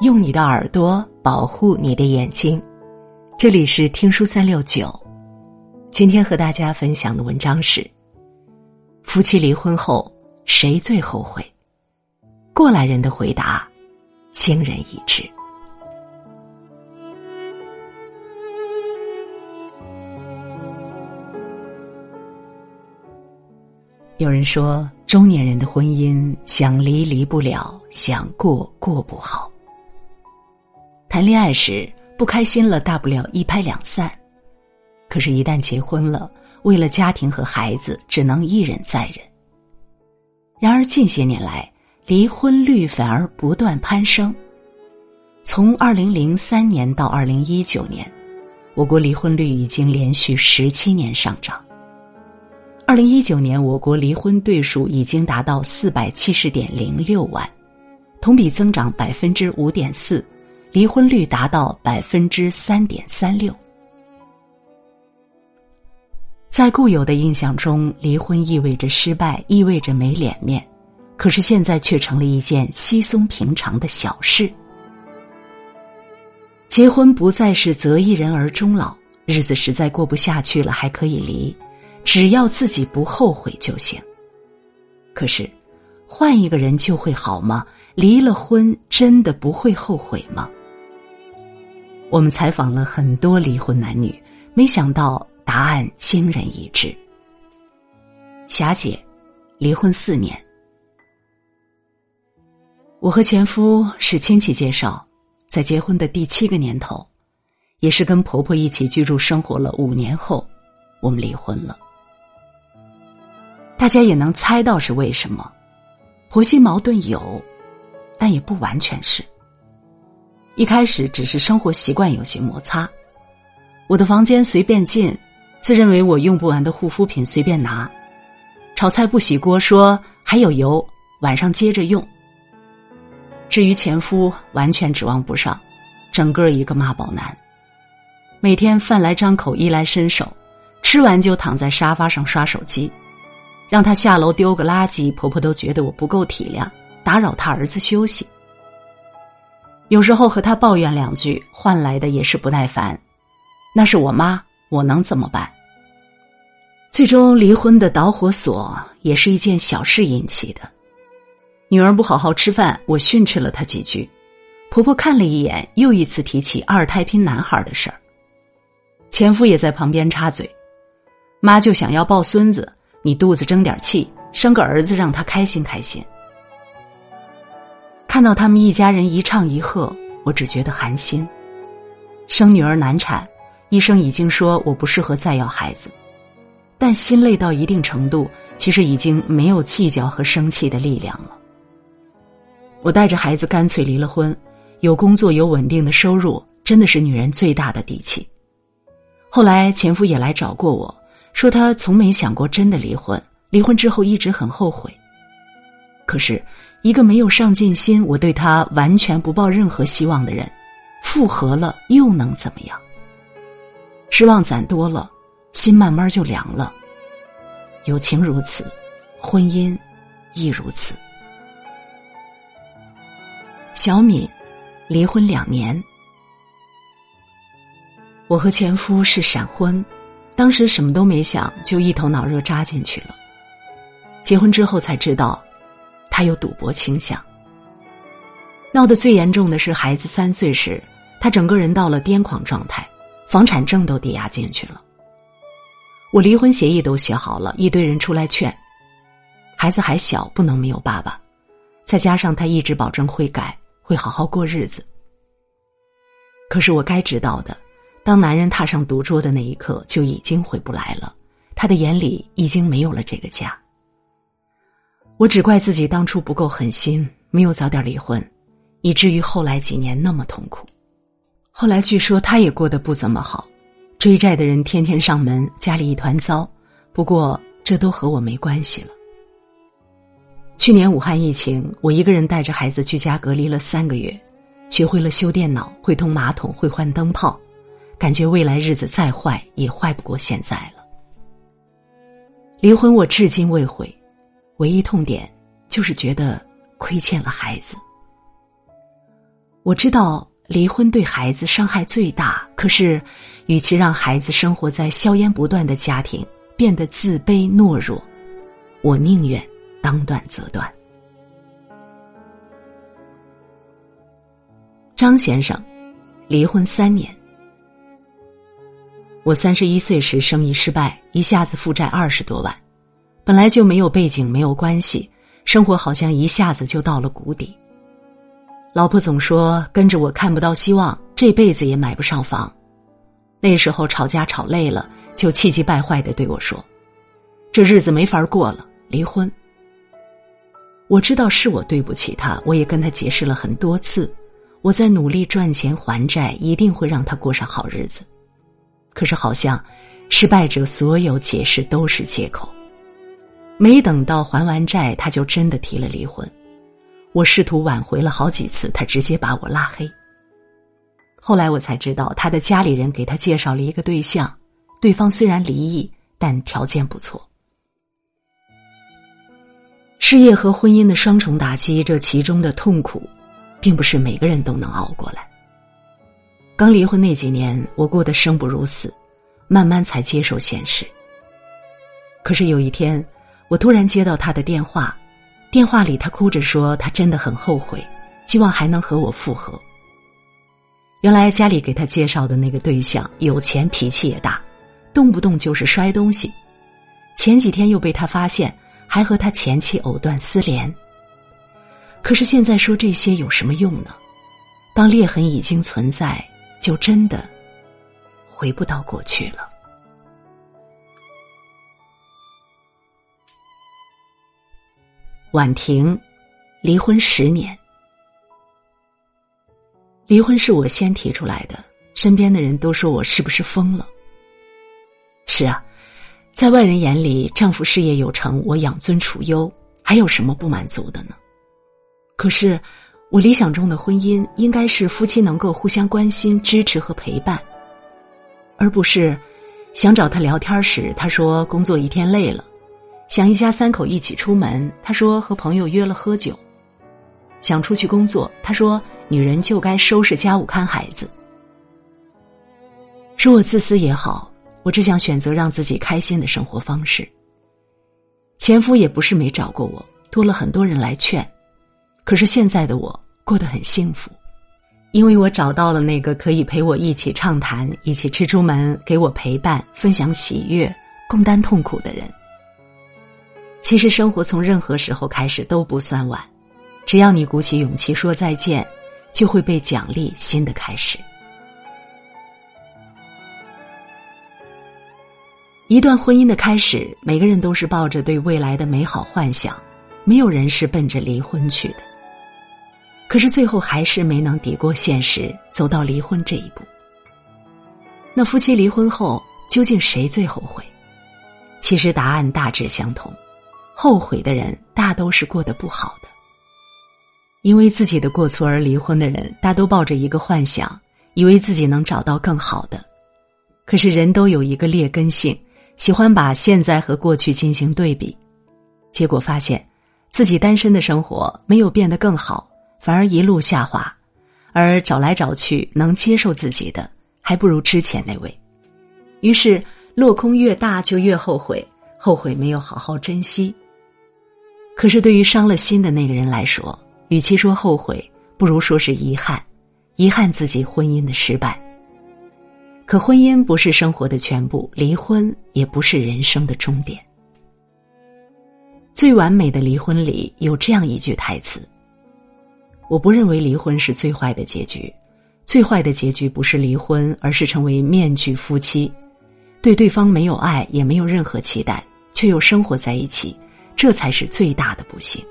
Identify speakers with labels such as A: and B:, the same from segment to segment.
A: 用你的耳朵保护你的眼睛。这里是听书三六九，今天和大家分享的文章是：夫妻离婚后谁最后悔？过来人的回答惊人一致。有人说，中年人的婚姻想离离不了，想过过不好。谈恋爱时不开心了，大不了一拍两散；可是，一旦结婚了，为了家庭和孩子，只能一忍再忍。然而，近些年来，离婚率反而不断攀升。从二零零三年到二零一九年，我国离婚率已经连续十七年上涨。二零一九年，我国离婚对数已经达到四百七十点零六万，同比增长百分之五点四，离婚率达到百分之三点三六。在固有的印象中，离婚意味着失败，意味着没脸面，可是现在却成了一件稀松平常的小事。结婚不再是择一人而终老，日子实在过不下去了，还可以离。只要自己不后悔就行。可是，换一个人就会好吗？离了婚真的不会后悔吗？我们采访了很多离婚男女，没想到答案惊人一致。霞姐，离婚四年，我和前夫是亲戚介绍，在结婚的第七个年头，也是跟婆婆一起居住生活了五年后，我们离婚了。大家也能猜到是为什么，婆媳矛盾有，但也不完全是。一开始只是生活习惯有些摩擦，我的房间随便进，自认为我用不完的护肤品随便拿，炒菜不洗锅说还有油，晚上接着用。至于前夫，完全指望不上，整个一个妈宝男，每天饭来张口，衣来伸手，吃完就躺在沙发上刷手机。让他下楼丢个垃圾，婆婆都觉得我不够体谅，打扰他儿子休息。有时候和他抱怨两句，换来的也是不耐烦。那是我妈，我能怎么办？最终离婚的导火索也是一件小事引起的。女儿不好好吃饭，我训斥了她几句，婆婆看了一眼，又一次提起二胎拼男孩的事儿。前夫也在旁边插嘴：“妈就想要抱孙子。”你肚子争点气，生个儿子让他开心开心。看到他们一家人一唱一和，我只觉得寒心。生女儿难产，医生已经说我不适合再要孩子，但心累到一定程度，其实已经没有计较和生气的力量了。我带着孩子干脆离了婚，有工作有稳定的收入，真的是女人最大的底气。后来前夫也来找过我。说他从没想过真的离婚，离婚之后一直很后悔。可是，一个没有上进心、我对他完全不抱任何希望的人，复合了又能怎么样？失望攒多了，心慢慢就凉了。友情如此，婚姻亦如此。小敏，离婚两年，我和前夫是闪婚。当时什么都没想，就一头脑热扎进去了。结婚之后才知道，他有赌博倾向。闹得最严重的是孩子三岁时，他整个人到了癫狂状态，房产证都抵押进去了。我离婚协议都写好了，一堆人出来劝，孩子还小，不能没有爸爸。再加上他一直保证会改，会好好过日子。可是我该知道的。当男人踏上赌桌的那一刻，就已经回不来了。他的眼里已经没有了这个家。我只怪自己当初不够狠心，没有早点离婚，以至于后来几年那么痛苦。后来据说他也过得不怎么好，追债的人天天上门，家里一团糟。不过这都和我没关系了。去年武汉疫情，我一个人带着孩子居家隔离了三个月，学会了修电脑，会通马桶，会换灯泡。感觉未来日子再坏也坏不过现在了。离婚我至今未悔，唯一痛点就是觉得亏欠了孩子。我知道离婚对孩子伤害最大，可是，与其让孩子生活在硝烟不断的家庭，变得自卑懦弱，我宁愿当断则断。张先生，离婚三年。我三十一岁时生意失败，一下子负债二十多万，本来就没有背景，没有关系，生活好像一下子就到了谷底。老婆总说跟着我看不到希望，这辈子也买不上房。那时候吵架吵累了，就气急败坏的对我说：“这日子没法过了，离婚。”我知道是我对不起他，我也跟他解释了很多次，我在努力赚钱还债，一定会让他过上好日子。可是好像，失败者所有解释都是借口。没等到还完债，他就真的提了离婚。我试图挽回了好几次，他直接把我拉黑。后来我才知道，他的家里人给他介绍了一个对象，对方虽然离异，但条件不错。事业和婚姻的双重打击，这其中的痛苦，并不是每个人都能熬过来。刚离婚那几年，我过得生不如死，慢慢才接受现实。可是有一天，我突然接到他的电话。电话里，他哭着说：“他真的很后悔，希望还能和我复合。”原来家里给他介绍的那个对象有钱，脾气也大，动不动就是摔东西。前几天又被他发现，还和他前妻藕断丝连。可是现在说这些有什么用呢？当裂痕已经存在，就真的回不到过去了。婉婷，离婚十年。离婚是我先提出来的，身边的人都说我是不是疯了？是啊，在外人眼里，丈夫事业有成，我养尊处优，还有什么不满足的呢？可是，我理想中的婚姻应该是夫妻能够互相关心、支持和陪伴，而不是想找他聊天时，他说工作一天累了。想一家三口一起出门，他说和朋友约了喝酒。想出去工作，他说女人就该收拾家务看孩子。说我自私也好，我只想选择让自己开心的生活方式。前夫也不是没找过我，多了很多人来劝，可是现在的我过得很幸福，因为我找到了那个可以陪我一起畅谈、一起吃出门、给我陪伴、分享喜悦、共担痛苦的人。其实，生活从任何时候开始都不算晚，只要你鼓起勇气说再见，就会被奖励新的开始。一段婚姻的开始，每个人都是抱着对未来的美好幻想，没有人是奔着离婚去的。可是最后还是没能抵过现实，走到离婚这一步。那夫妻离婚后，究竟谁最后悔？其实答案大致相同。后悔的人大都是过得不好的，因为自己的过错而离婚的人，大都抱着一个幻想，以为自己能找到更好的。可是人都有一个劣根性，喜欢把现在和过去进行对比，结果发现自己单身的生活没有变得更好，反而一路下滑，而找来找去能接受自己的，还不如之前那位。于是落空越大，就越后悔，后悔没有好好珍惜。可是，对于伤了心的那个人来说，与其说后悔，不如说是遗憾，遗憾自己婚姻的失败。可婚姻不是生活的全部，离婚也不是人生的终点。最完美的离婚里有这样一句台词：“我不认为离婚是最坏的结局，最坏的结局不是离婚，而是成为面具夫妻，对对方没有爱，也没有任何期待，却又生活在一起。”这才是最大的不幸。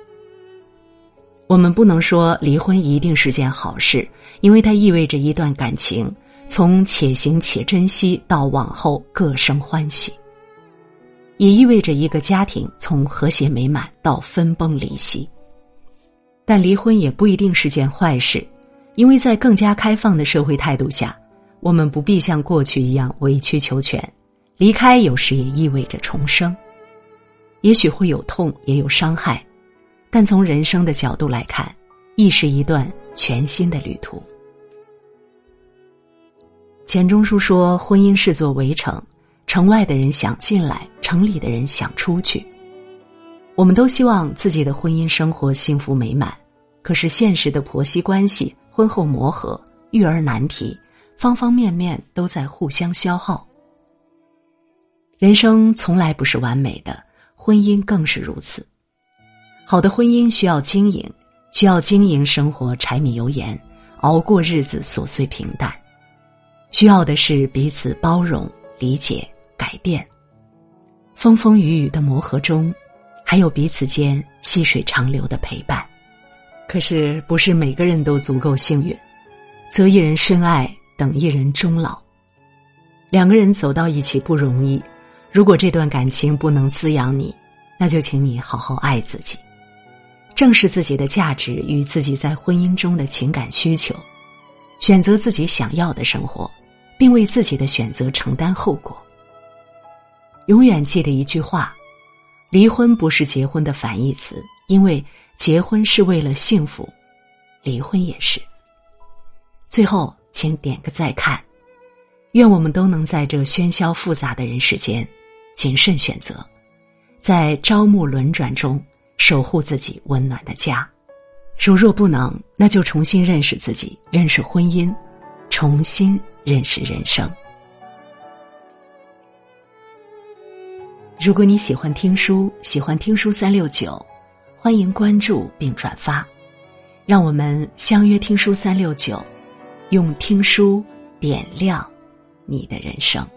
A: 我们不能说离婚一定是件好事，因为它意味着一段感情从且行且珍惜到往后各生欢喜，也意味着一个家庭从和谐美满到分崩离析。但离婚也不一定是件坏事，因为在更加开放的社会态度下，我们不必像过去一样委曲求全，离开有时也意味着重生。也许会有痛，也有伤害，但从人生的角度来看，亦是一段全新的旅途。钱钟书说：“婚姻是座围城，城外的人想进来，城里的人想出去。”我们都希望自己的婚姻生活幸福美满，可是现实的婆媳关系、婚后磨合、育儿难题，方方面面都在互相消耗。人生从来不是完美的，婚姻更是如此。好的婚姻需要经营，需要经营生活柴米油盐，熬过日子琐碎平淡，需要的是彼此包容、理解、改变，风风雨雨的磨合中。还有彼此间细水长流的陪伴，可是不是每个人都足够幸运，择一人深爱，等一人终老。两个人走到一起不容易，如果这段感情不能滋养你，那就请你好好爱自己，正视自己的价值与自己在婚姻中的情感需求，选择自己想要的生活，并为自己的选择承担后果。永远记得一句话。离婚不是结婚的反义词，因为结婚是为了幸福，离婚也是。最后，请点个再看，愿我们都能在这喧嚣复杂的人世间，谨慎选择，在朝暮轮转中守护自己温暖的家。如若不能，那就重新认识自己，认识婚姻，重新认识人生。如果你喜欢听书，喜欢听书三六九，欢迎关注并转发，让我们相约听书三六九，用听书点亮你的人生。